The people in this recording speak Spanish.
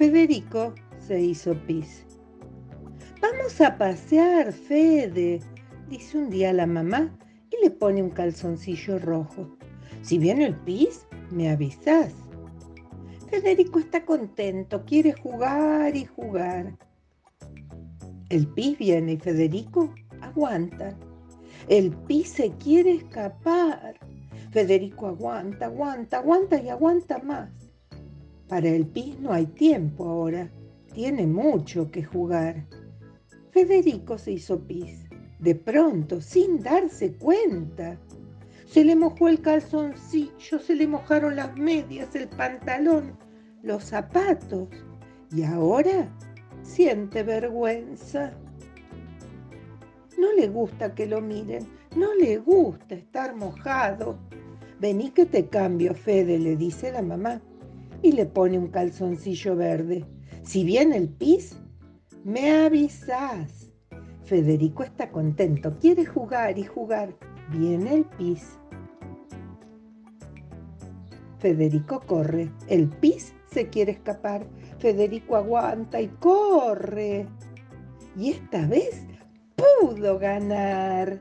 Federico se hizo pis. Vamos a pasear, Fede, dice un día la mamá y le pone un calzoncillo rojo. Si viene el pis, me avisas. Federico está contento, quiere jugar y jugar. El pis viene y Federico aguanta. El pis se quiere escapar. Federico aguanta, aguanta, aguanta y aguanta más. Para el pis no hay tiempo ahora. Tiene mucho que jugar. Federico se hizo pis. De pronto, sin darse cuenta. Se le mojó el calzoncillo, se le mojaron las medias, el pantalón, los zapatos. Y ahora siente vergüenza. No le gusta que lo miren, no le gusta estar mojado. Vení que te cambio, Fede, le dice la mamá y le pone un calzoncillo verde. Si viene el pis, me avisas. Federico está contento, quiere jugar y jugar. Viene el pis. Federico corre. El pis se quiere escapar. Federico aguanta y corre. Y esta vez pudo ganar.